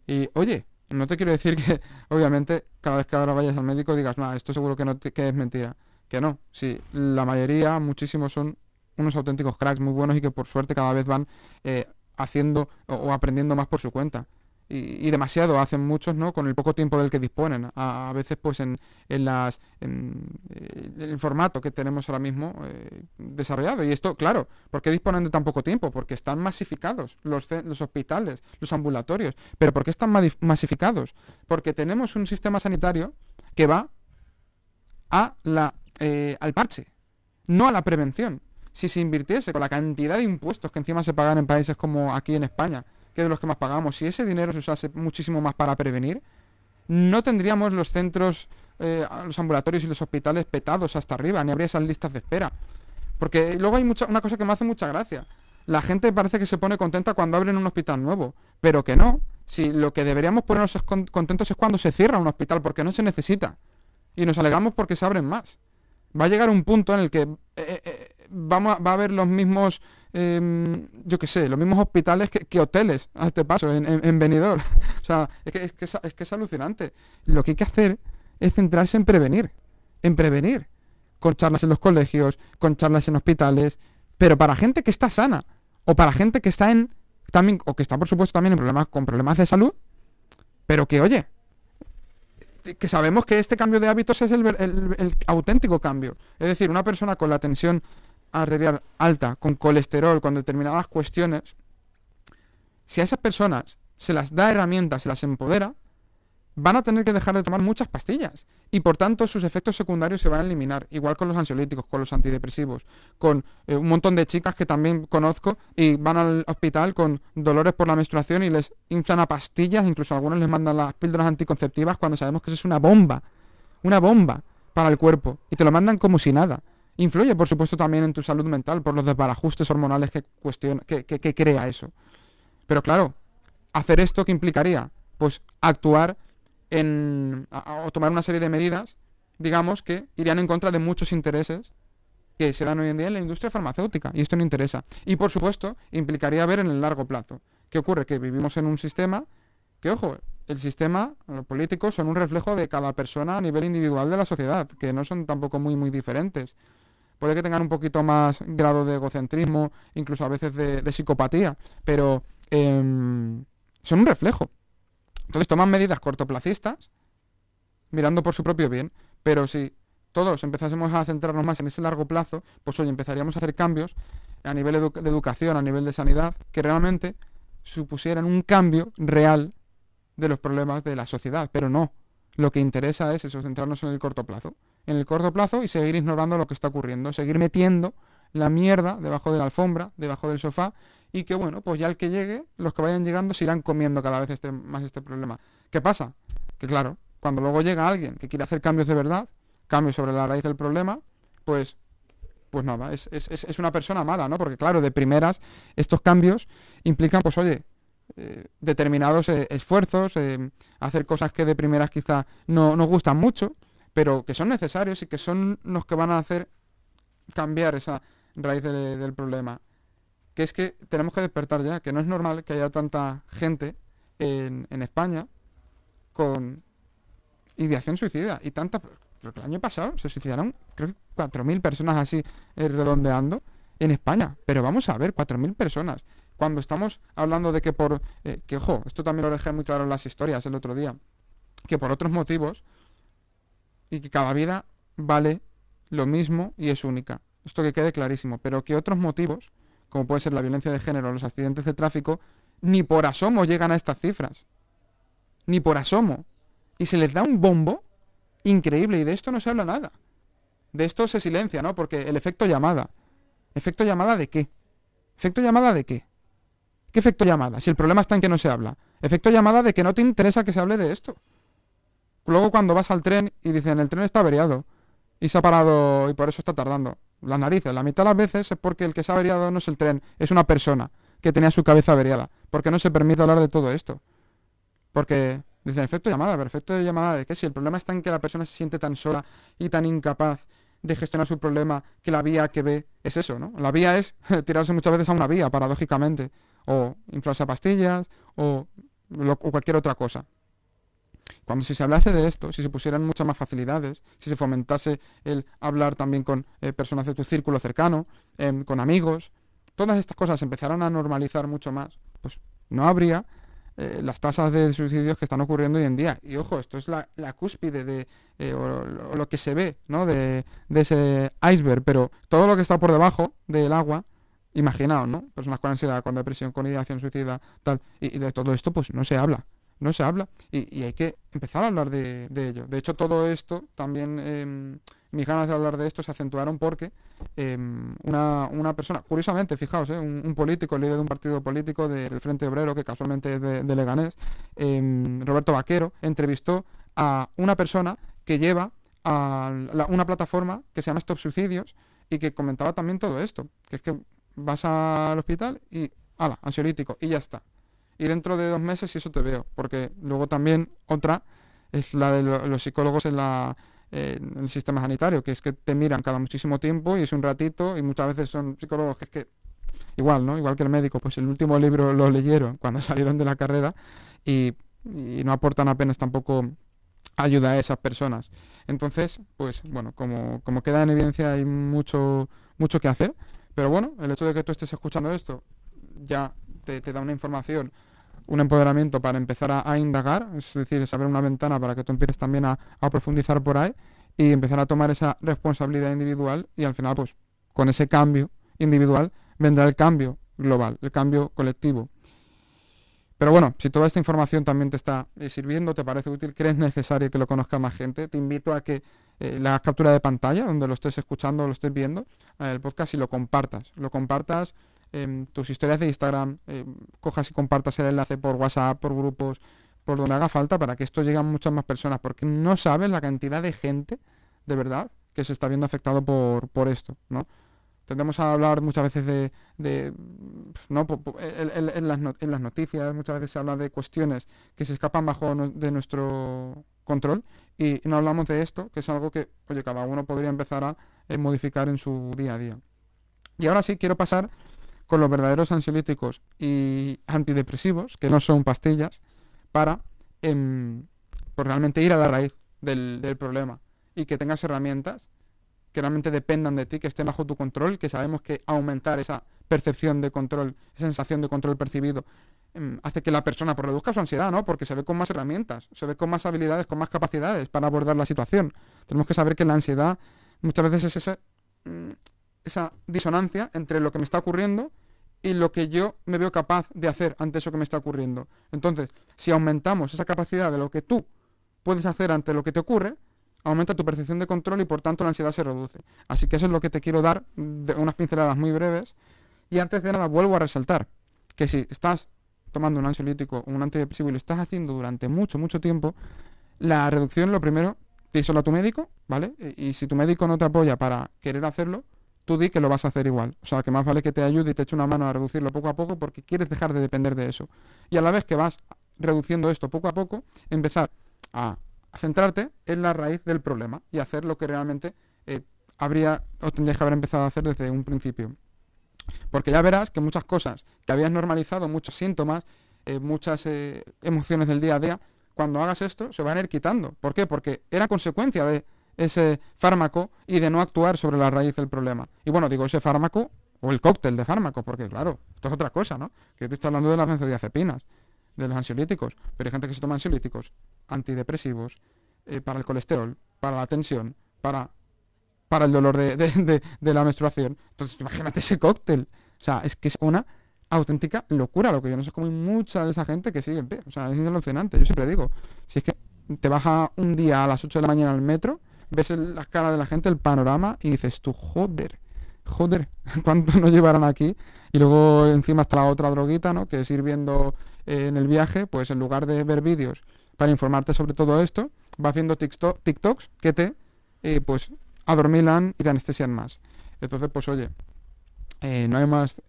Y oye, no te quiero decir que obviamente cada vez que ahora vayas al médico digas, no, esto seguro que no que es mentira. Que no, sí, la mayoría, muchísimos son unos auténticos cracks muy buenos y que por suerte cada vez van eh, haciendo o aprendiendo más por su cuenta y, demasiado hacen muchos, ¿no? Con el poco tiempo del que disponen. A, veces, pues, en, en las en, eh, el formato que tenemos ahora mismo eh, desarrollado. Y esto, claro, ¿por qué disponen de tan poco tiempo? Porque están masificados los, los hospitales, los ambulatorios. ¿Pero por qué están masificados? Porque tenemos un sistema sanitario que va a la, eh, al parche, no a la prevención. Si se invirtiese con la cantidad de impuestos que encima se pagan en países como aquí en España, que de los que más pagamos, si ese dinero se usase muchísimo más para prevenir, no tendríamos los centros, eh, los ambulatorios y los hospitales petados hasta arriba, ni habría esas listas de espera. Porque luego hay mucha, una cosa que me hace mucha gracia. La gente parece que se pone contenta cuando abren un hospital nuevo, pero que no. Si lo que deberíamos ponernos contentos es cuando se cierra un hospital, porque no se necesita. Y nos alegamos porque se abren más. Va a llegar un punto en el que eh, eh, vamos va a haber los mismos, em, yo qué sé, los mismos hospitales que, hoteles a este paso, en, en, o sea, es que, es, que es, que es alucinante. Lo que hay que hacer es centrarse en prevenir, en prevenir, con charlas en los colegios, con charlas en hospitales, pero para gente que está sana, o para gente que está en, también, o que está por supuesto también en problemas, con problemas de salud, pero que oye, que sabemos que este cambio de hábitos es el, el- el auténtico cambio. Es decir, una persona con la tensión arterial alta, con colesterol, con determinadas cuestiones, si a esas personas se las da herramientas, se las empodera, van a tener que dejar de tomar muchas pastillas y por tanto sus efectos secundarios se van a eliminar, igual con los ansiolíticos, con los antidepresivos, con eh, un montón de chicas que también conozco y van al hospital con dolores por la menstruación y les inflan a pastillas, incluso algunos les mandan las píldoras anticonceptivas cuando sabemos que eso es una bomba, una bomba para el cuerpo y te lo mandan como si nada. Influye, por supuesto, también en tu salud mental por los desbarajustes hormonales que, cuestiona, que, que- crea eso. Pero claro, hacer esto que implicaría, pues actuar en o tomar una serie de medidas, digamos que irían en contra de muchos intereses que se dan hoy en día en la industria farmacéutica y esto no interesa. Y por supuesto, implicaría ver en el largo plazo. ¿Qué ocurre? Que vivimos en un sistema que, ojo, el sistema, los políticos son un reflejo de cada persona a nivel individual de la sociedad, que no son tampoco muy, muy diferentes. Puede que tengan un poquito más grado de egocentrismo, incluso a veces de, psicopatía, pero em, son un reflejo. Entonces toman medidas cortoplacistas, mirando por su propio bien, pero si todos empezásemos a centrarnos más en ese largo plazo, pues oye, empezaríamos a hacer cambios a nivel de educación, a nivel de sanidad, que realmente supusieran un cambio real de los problemas de la sociedad, pero no. Lo que interesa es eso, centrarnos en el corto plazo. En el corto plazo y seguir ignorando lo que está ocurriendo, seguir metiendo la mierda debajo de la alfombra, debajo del sofá, y que bueno, pues ya el que llegue, los que vayan llegando se irán comiendo cada vez este, más este problema. ¿Qué pasa? Que claro, cuando luego llega alguien que quiere hacer cambios de verdad, cambios sobre la raíz del problema, pues pues nada, es, es- es- una persona mala, ¿no? Porque claro, de primeras, estos cambios implican, pues oye, eh, determinados eh, esfuerzos, eh, hacer cosas que de primeras quizá no nos gustan mucho, pero que son necesarios y que son los que van a hacer cambiar esa raíz de- del problema. Que es que tenemos que despertar ya, que no es normal que haya tanta gente en, en España con ideación suicida y tanta... Creo que el año pasado se suicidaron, creo que 4.000 personas así eh, redondeando en España. Pero vamos a ver, 4.000 personas. Cuando estamos hablando de que por... eh, que, ojo, esto también lo dejé muy claro en las historias el otro día. Que por otros motivos y que cada vida vale lo mismo y es única. Esto que quede clarísimo. Pero que otros motivos, como puede ser la violencia de género o los accidentes de tráfico, ni por asomo llegan a estas cifras. Ni por asomo. Y se les da un bombo increíble y de esto no se habla nada. De esto se silencia, ¿no? Porque el efecto llamada. ¿Efecto llamada de qué? ¿Efecto llamada de qué? ¿Qué efecto llamada? Si el problema está en que no se habla. Efecto llamada de que no te interesa que se hable de esto. Luego cuando vas al tren y dicen el tren está averiado y se ha parado y por eso está tardando. Las narices, la mitad de las veces es porque el que se ha averiado no es el tren, es una persona que tenía su cabeza averiada. Porque no se permite hablar de todo esto. Porque dicen efecto llamada, pero efecto llamada de qué? Si el problema está en que la persona se siente tan sola y tan incapaz de gestionar su problema que la vía que ve es eso, ¿no? La vía es tirarse muchas veces a una vía, paradójicamente. O inflarse a pastillas o, lo- o cualquier otra cosa. Cuando si se hablase de esto, si se pusieran muchas más facilidades, si se fomentase el hablar también con eh, personas de tu círculo cercano, em, con amigos, todas estas cosas empezaran a normalizar mucho más, pues no habría eh, las tasas de suicidios que están ocurriendo hoy en día. Y ojo, esto es la, cúspide de eh, lo que se ve, ¿no? De, de ese iceberg, pero todo lo que está por debajo del agua, imaginaos, ¿no? Personas con ansiedad, con depresión, con ideación suicida, tal, y, y de todo esto, pues no se habla. No se habla y, hay que empezar a hablar de, ello. De hecho, todo esto, también em, mis ganas de hablar de esto se acentuaron porque em, una, una persona, curiosamente, fijaos, eh, un, político, el líder de un partido político de- del Frente Obrero, que casualmente es de, Leganés, em, Roberto Vaquero, entrevistó a una persona que lleva a una plataforma que se llama Stop Suicidios y que comentaba también todo esto, que es que vas al hospital y, ala, ansiolítico, y ya está. Y dentro de dos meses y eso te veo, porque luego también otra es la de lo- los psicólogos en la en el sistema sanitario, que es que te miran cada muchísimo tiempo y es un ratito y muchas veces son psicólogos que es que igual, ¿no? Igual que el médico, pues el último libro lo leyeron cuando salieron de la carrera y, y no aportan apenas tampoco ayuda a esas personas. Entonces, pues bueno, como, como queda en evidencia hay mucho, mucho que hacer, pero bueno, el hecho de que tú estés escuchando esto ya te, da una información un empoderamiento para empezar a, indagar, es decir, es abrir una ventana para que tú empieces también a, profundizar por ahí y empezar a tomar esa responsabilidad individual y al final, pues, con ese cambio individual vendrá el cambio global, el cambio colectivo. Pero bueno, si toda esta información también te está eh, sirviendo, te parece útil, crees necesario que lo conozca más gente, te invito a que eh, hagas captura de pantalla, donde lo estés escuchando lo estés viendo, eh, el podcast y lo compartas. Lo compartas en tus historias de Instagram, cojas y compartas el enlace por WhatsApp, por grupos, por donde haga falta para que esto llegue a muchas más personas, porque no sabes la cantidad de gente, de verdad, que se está viendo afectado por, por esto, ¿no? Tendemos a hablar muchas veces de, de ¿no? En, las en, las noticias, muchas veces se habla de cuestiones que se escapan bajo de nuestro control y no hablamos de esto, que es algo que, oye, cada uno podría empezar a eh, modificar en su día a día. Y ahora sí quiero pasar con los verdaderos ansiolíticos y antidepresivos, que no son pastillas, para pues realmente ir a la raíz del, problema y que tengas herramientas que realmente dependan de ti, que estén bajo tu control, que sabemos que aumentar esa percepción de control, esa sensación de control percibido, em, hace que la persona pues, reduzca su ansiedad, ¿no? Porque se ve con más herramientas, se ve con más habilidades, con más capacidades para abordar la situación. Tenemos que saber que la ansiedad muchas veces es esa, mm, esa disonancia entre lo que me está ocurriendo y lo que yo me veo capaz de hacer ante eso que me está ocurriendo. Entonces, si aumentamos esa capacidad de lo que tú puedes hacer ante lo que te ocurre, aumenta tu percepción de control y por tanto la ansiedad se reduce. Así que eso es lo que te quiero dar, de unas pinceladas muy breves. Y antes de nada vuelvo a resaltar que si estás tomando un ansiolítico o un antidepresivo y lo estás haciendo durante mucho, mucho tiempo, la reducción lo primero, díselo a tu médico, ¿vale? Y, si tu médico no te apoya para querer hacerlo, tú di que lo vas a hacer igual. O sea, que más vale que te ayude y te eche una mano a reducirlo poco a poco porque quieres dejar de depender de eso. Y a la vez que vas reduciendo esto poco a poco, empezar a centrarte en la raíz del problema y hacer lo que realmente eh, habría o tendrías que haber empezado a hacer desde un principio. Porque ya verás que muchas cosas que habías normalizado, muchos síntomas, eh, muchas eh, emociones del día a día, cuando hagas esto se van a ir quitando. ¿Por qué? Porque era consecuencia de ese fármaco y de no actuar sobre la raíz del problema. Y bueno, digo ese fármaco o el cóctel de fármacos, porque claro, esto es otra cosa, ¿no? Que te estoy hablando de las benzodiazepinas de los ansiolíticos, pero hay gente que se toma ansiolíticos, antidepresivos, eh, para el colesterol, para la tensión, para, para el dolor de, la menstruación. Entonces, imagínate ese cóctel. O sea, es que es una auténtica locura lo que yo no sé cómo hay mucha de esa gente que sigue en pie. O sea, es alucinante. Yo siempre digo, si es que te baja un día a las 8 de la mañana al metro, ves las caras de la gente, el panorama, y dices tú, joder, joder, ¿cuánto nos llevarán aquí? Y luego encima está la otra droguita, ¿no? Que es ir viendo eh, en el viaje, pues en lugar de ver vídeos para informarte sobre todo esto, vas viendo TikToks que te, eh, pues, adormilan y te anestesian más. Entonces, pues oye, eh, no hay más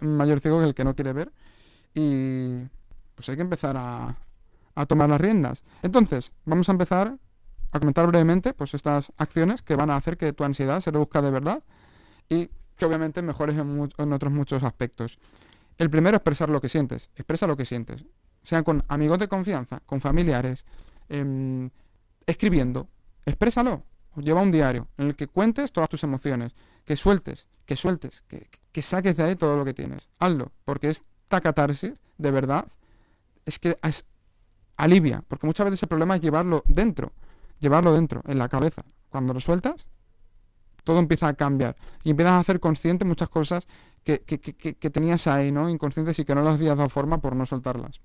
mayor ciego que el que no quiere ver y pues hay que empezar a, a tomar las riendas. Entonces, vamos a empezar a comentar brevemente pues estas acciones que van a hacer que tu ansiedad se reduzca de verdad y que obviamente mejores en, en otros muchos aspectos. El primero, expresar lo que sientes. Expresa lo que sientes. Sean con amigos de confianza, con familiares, em, escribiendo. Exprésalo. Lleva un diario en el que cuentes todas tus emociones. Que sueltes, que sueltes, que, que saques de ahí todo lo que tienes. Hazlo. Porque esta catarsis, de verdad, es que es, alivia. Porque muchas veces el problema es llevarlo dentro. Llevarlo dentro, en la cabeza. Cuando lo sueltas, todo empieza a cambiar. Y empiezas a hacer consciente muchas cosas que, tenías ahí, ¿no? Inconscientes y que no las habías dado forma por no soltarlas.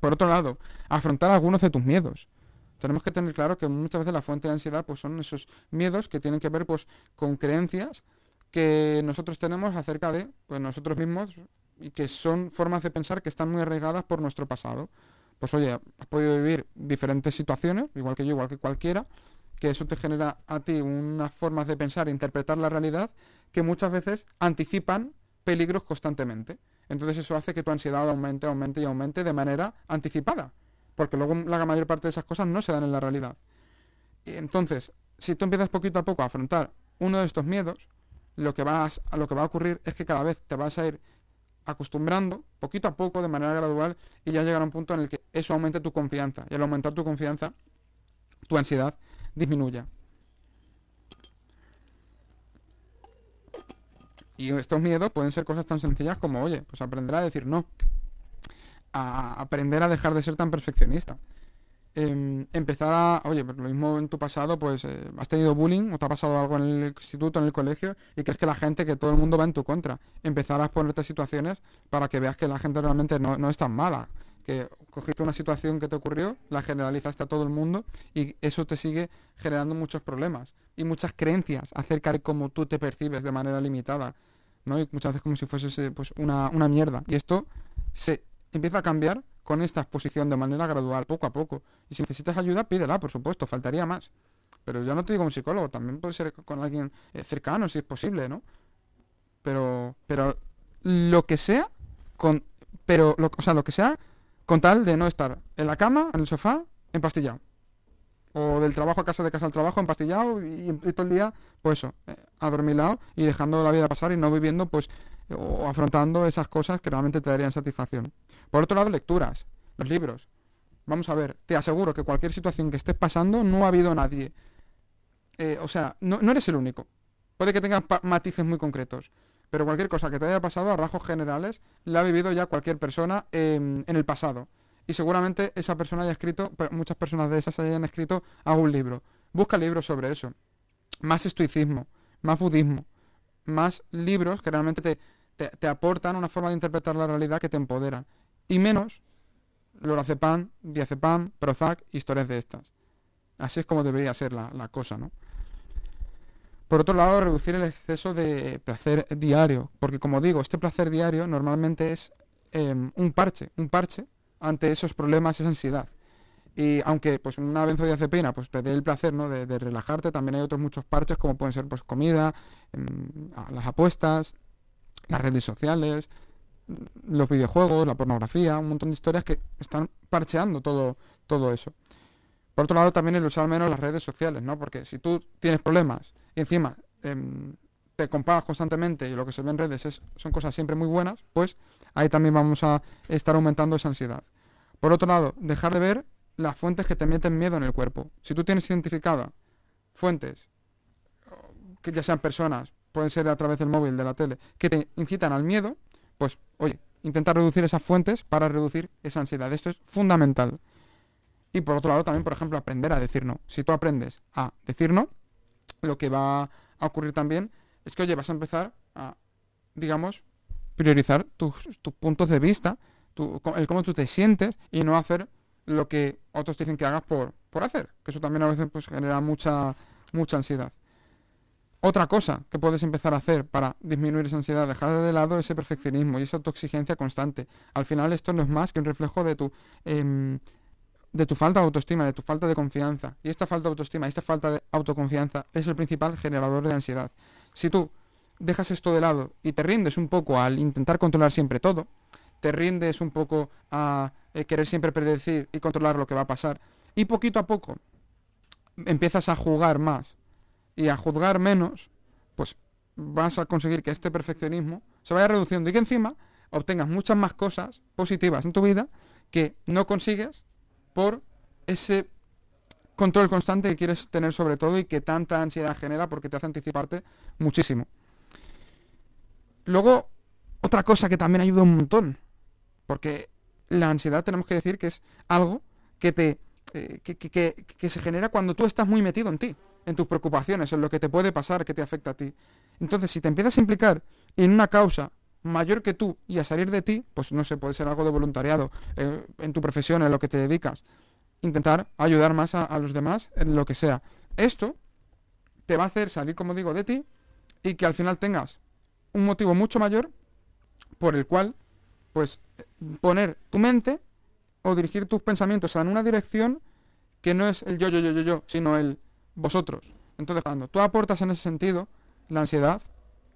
Por otro lado, afrontar algunos de tus miedos. Tenemos que tener claro que muchas veces la fuente de ansiedad pues, son esos miedos que tienen que ver pues, con creencias que nosotros tenemos acerca de pues, nosotros mismos y que son formas de pensar que están muy arraigadas por nuestro pasado. Pues oye, has podido vivir diferentes situaciones, igual que yo, igual que cualquiera, que eso te genera a ti unas formas de pensar e interpretar la realidad que muchas veces anticipan peligros constantemente. Entonces eso hace que tu ansiedad aumente, aumente y aumente de manera anticipada, porque luego la mayor parte de esas cosas no se dan en la realidad. Y entonces, si tú empiezas poquito a poco a afrontar uno de estos miedos, lo que, vas, lo que va a ocurrir es que cada vez te vas a ir acostumbrando poquito a poco, de manera gradual, y ya llegará un punto en el que eso aumente tu confianza. Y al aumentar tu confianza, tu ansiedad disminuya. Y estos miedos pueden ser cosas tan sencillas como, oye, pues aprender a decir no. a aprender a dejar de ser tan perfeccionista. Em, empezar a, oye, pues lo mismo en tu pasado, pues eh, has tenido bullying o te ha pasado algo en el instituto, en el colegio, y crees que la gente, que todo el mundo va en tu contra. Empezar a ponerte situaciones para que veas que la gente realmente no, no es tan mala. Que cogiste una situación que te ocurrió, la generalizaste a todo el mundo y eso te sigue generando muchos problemas y muchas creencias acerca de cómo tú te percibes de manera limitada, ¿no? Y muchas veces como si fuese pues, una, una mierda. Y esto se empieza a cambiar con esta exposición de manera gradual, poco a poco. Y si necesitas ayuda, pídela, por supuesto, faltaría más. Pero ya no te digo un psicólogo, también puede ser con alguien eh, cercano, si es posible, ¿no? Pero, pero lo que sea, con, pero, lo, o sea, lo que sea, con tal de no estar en la cama, en el sofá, empastillado. O del trabajo a casa, de casa al trabajo, empastillado y, y todo el día, pues eso, eh, adormilado y dejando la vida pasar y no viviendo, pues, o afrontando esas cosas que realmente te darían satisfacción. Por otro lado, lecturas, los libros. Vamos a ver, te aseguro que cualquier situación que estés pasando no ha habido nadie. Eh, o sea, no, eres el único. Puede que tengas matices muy concretos, pero cualquier cosa que te haya pasado a rasgos generales la ha vivido ya cualquier persona en el pasado. Y seguramente esa persona haya escrito, muchas personas de esas hayan escrito algún libro. Busca libros sobre eso. Más estoicismo, más budismo, más libros que realmente te, te, aportan una forma de interpretar la realidad que te empoderan. Y menos lorazepam, diazepam, Prozac, historias de estas. Así es como debería ser la, cosa, ¿no? Por otro lado, reducir el exceso de placer diario, porque como digo, este placer diario normalmente es em, un parche, un parche ante esos problemas, esa ansiedad. Y aunque pues una benzodiazepina pues te dé el placer ¿no? de, relajarte, también hay otros muchos parches como pueden ser pues comida, em, las apuestas, las redes sociales, los videojuegos, la pornografía, un montón de historias que están parcheando todo, todo eso. Por otro lado, también el usar menos las redes sociales, ¿no? Porque si tú tienes problemas y encima em, te comparas constantemente y lo que se ve en redes es, son cosas siempre muy buenas, pues ahí también vamos a estar aumentando esa ansiedad. Por otro lado, dejar de ver las fuentes que te meten miedo en el cuerpo. Si tú tienes identificada fuentes, que ya sean personas, pueden ser a través del móvil, de la tele, que te incitan al miedo, pues oye, intentar reducir esas fuentes para reducir esa ansiedad. Esto es fundamental. Y por otro lado también, por ejemplo, aprender a decir no. Si tú aprendes a decir no, lo que va a ocurrir también es que, oye, vas a empezar a, digamos, priorizar tus, puntos de vista, el cómo tú te sientes y no hacer lo que otros dicen que hagas por, por hacer. Que eso también a veces pues, genera mucha, mucha ansiedad. Otra cosa que puedes empezar a hacer para disminuir esa ansiedad, dejar de lado ese perfeccionismo y esa autoexigencia constante. Al final esto no es más que un reflejo de tu, em, de tu falta de autoestima, de tu falta de confianza. Y esta falta de autoestima, esta falta de autoconfianza es el principal generador de ansiedad. Si tú dejas esto de lado y te rindes un poco al intentar controlar siempre todo, te rindes un poco a eh, querer siempre predecir y controlar lo que va a pasar, y poquito a poco empiezas a jugar más y a juzgar menos, pues vas a conseguir que este perfeccionismo se vaya reduciendo y que encima obtengas muchas más cosas positivas en tu vida que no consigues por ese control constante que quieres tener sobre todo y que tanta ansiedad genera porque te hace anticiparte muchísimo. Luego, otra cosa que también ayuda un montón, porque la ansiedad tenemos que decir que es algo que te eh, que se genera cuando tú estás muy metido en ti en tus preocupaciones, en lo que te puede pasar, que te afecta a ti. Entonces, si te empiezas a implicar en una causa mayor que tú y a salir de ti, pues no sé, puede ser algo de voluntariado, eh, en tu profesión, en lo que te dedicas. Intentar ayudar más a, los demás en lo que sea. Esto te va a hacer salir, como digo, de ti y que al final tengas un motivo mucho mayor por el cual, pues, poner tu mente o dirigir tus pensamientos en una dirección que no es el yo, yo, yo, yo, yo, sino el vosotros. Entonces, cuando tú aportas en ese sentido, la ansiedad,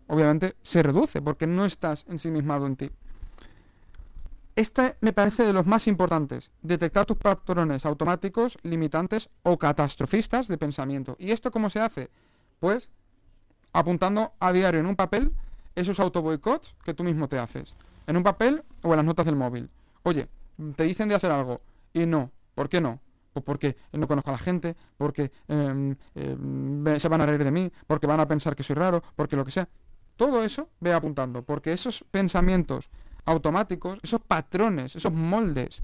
obviamente, se reduce porque no estás ensimismado en ti. Este me parece de los más importantes, detectar tus patrones automáticos, limitantes o catastrofistas de pensamiento. ¿Y esto cómo se hace? Pues apuntando a diario en un papel esos autoboicots que tú mismo te haces. En un papel o en las notas del móvil. Oye, te dicen de hacer algo y no. ¿Por qué no? Pues porque no conozco a la gente, porque em, se van a reír de mí, porque van a pensar que soy raro, porque lo que sea. Todo eso ve apuntando, porque esos pensamientos automáticos, esos patrones, esos moldes,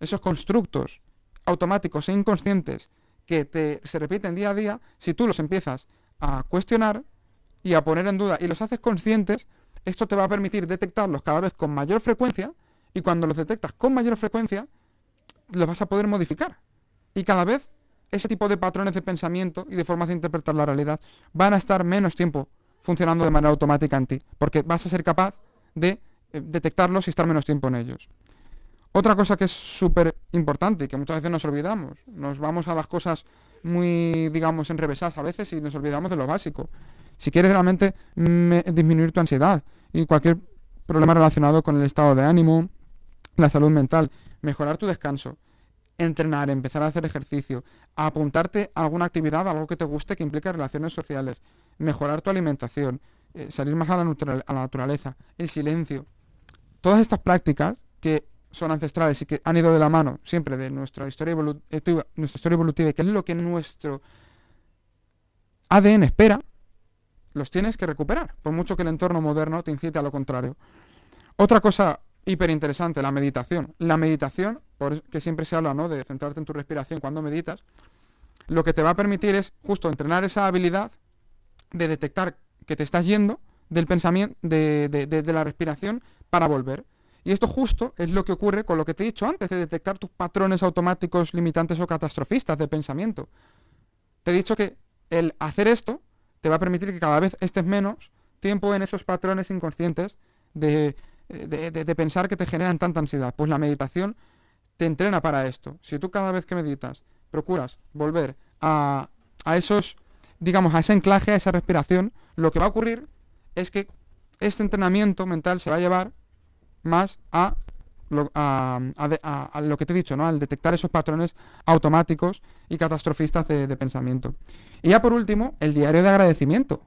esos constructos automáticos e inconscientes que te, se repiten día a día, si tú los empiezas a cuestionar y a poner en duda y los haces conscientes, esto te va a permitir detectarlos cada vez con mayor frecuencia y cuando los detectas con mayor frecuencia, los vas a poder modificar. Y cada vez ese tipo de patrones de pensamiento y de formas de interpretar la realidad van a estar menos tiempo funcionando de manera automática en ti, porque vas a ser capaz de eh, detectarlos y estar menos tiempo en ellos. Otra cosa que es súper importante y que muchas veces nos olvidamos, nos vamos a las cosas muy, digamos, enrevesadas a veces y nos olvidamos de lo básico. Si quieres realmente disminuir tu ansiedad y cualquier problema relacionado con el estado de ánimo, la salud mental, mejorar tu descanso, entrenar, empezar a hacer ejercicio, apuntarte a alguna actividad, algo que te guste que implique relaciones sociales, mejorar tu alimentación, eh, salir más a la, naturaleza, el silencio. Todas estas prácticas que son ancestrales y que han ido de la mano siempre de nuestra historia evolutiva, nuestra historia evolutiva, que es lo que nuestro ADN espera, los tienes que recuperar, por mucho que el entorno moderno te incite a lo contrario. Otra cosa hiper interesante, la meditación. La meditación, por que siempre se habla ¿no? de centrarte en tu respiración cuando meditas, lo que te va a permitir es justo entrenar esa habilidad de detectar que te estás yendo del pensamiento, de, de la respiración para volver. Y esto justo es lo que ocurre con lo que te he dicho antes, de detectar tus patrones automáticos limitantes o catastrofistas de pensamiento. Te he dicho que el hacer esto te va a permitir que cada vez estés menos tiempo en esos patrones inconscientes de de, pensar que te generan tanta ansiedad. Pues la meditación te entrena para esto. Si tú cada vez que meditas procuras volver a, a esos, digamos, a ese anclaje, a esa respiración, lo que va a ocurrir es que este entrenamiento mental se va a llevar más a lo, a, lo que te he dicho, ¿no? Al detectar esos patrones automáticos y catastrofistas de, de, pensamiento. Y ya por último, el diario de agradecimiento.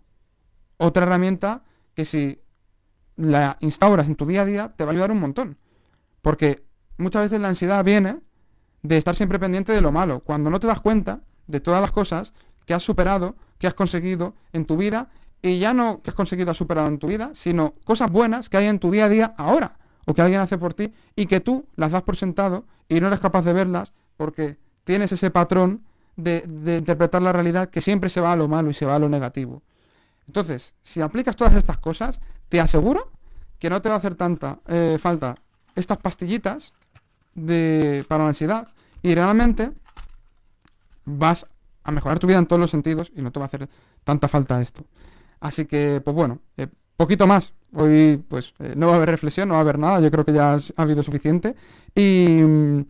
Otra herramienta que si la instauras en tu día a día, te va a ayudar un montón. Porque muchas veces la ansiedad viene de estar siempre pendiente de lo malo, cuando no te das cuenta de todas las cosas que has superado, que has conseguido en tu vida, y ya no que has conseguido, has superado en tu vida, sino cosas buenas que hay en tu día a día ahora, o que alguien hace por ti, y que tú las das por sentado y no eres capaz de verlas porque tienes ese patrón de, de interpretar la realidad que siempre se va a lo malo y se va a lo negativo. Entonces, si aplicas todas estas cosas, te aseguro que no te va a hacer tanta eh, falta estas pastillitas de, para la ansiedad y realmente vas a mejorar tu vida en todos los sentidos y no te va a hacer tanta falta esto. Así que, pues bueno, eh, poquito más. Hoy, pues, eh, no va a haber reflexión, no va a haber nada. Yo creo que ya ha habido suficiente. Y mm,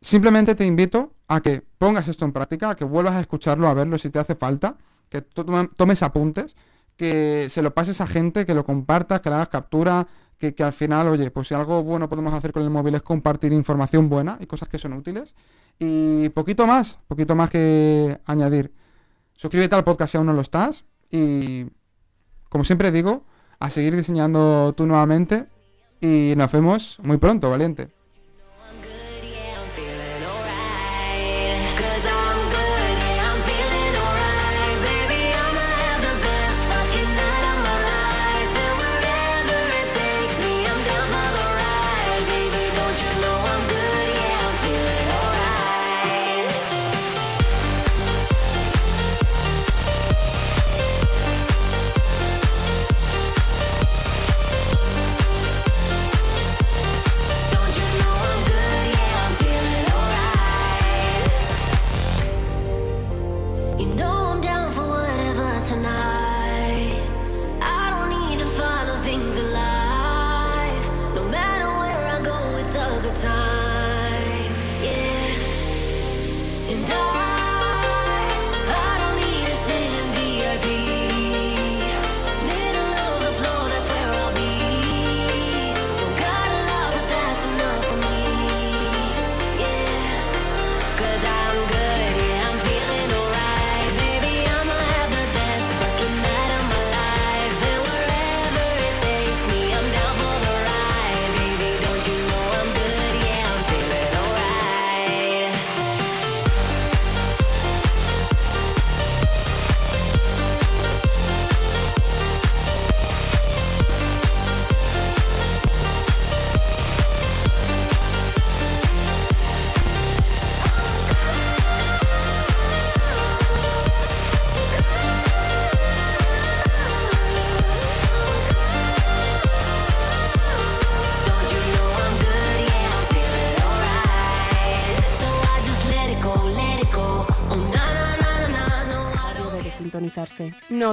simplemente te invito a que pongas esto en práctica, a que vuelvas a escucharlo, a verlo si te hace falta, que tomes apuntes que se lo pases a gente, que lo compartas, que le hagas captura, que, al final, oye, pues si algo bueno podemos hacer con el móvil es compartir información buena y cosas que son útiles. Y poquito más, poquito más que añadir. Suscríbete al podcast si aún no lo estás. Y como siempre digo, a seguir diseñando tú nuevamente. Y nos vemos muy pronto, valiente.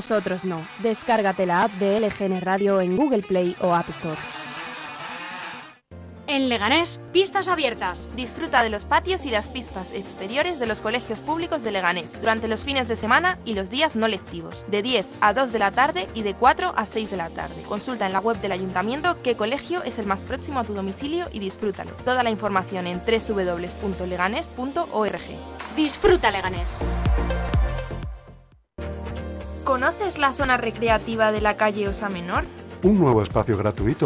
Nosotros no. Descárgate la app de LGN Radio en Google Play o App Store. En Leganés, pistas abiertas. Disfruta de los patios y las pistas exteriores de los colegios públicos de Leganés durante los fines de semana y los días no lectivos, de 10 a 2 de la tarde y de 4 a 6 de la tarde. Consulta en la web del ayuntamiento qué colegio es el más próximo a tu domicilio y disfrútalo. Toda la información en www.leganés.org. Disfruta Leganés. ¿Conoces la zona recreativa de la calle Osa Menor? Un nuevo espacio gratuito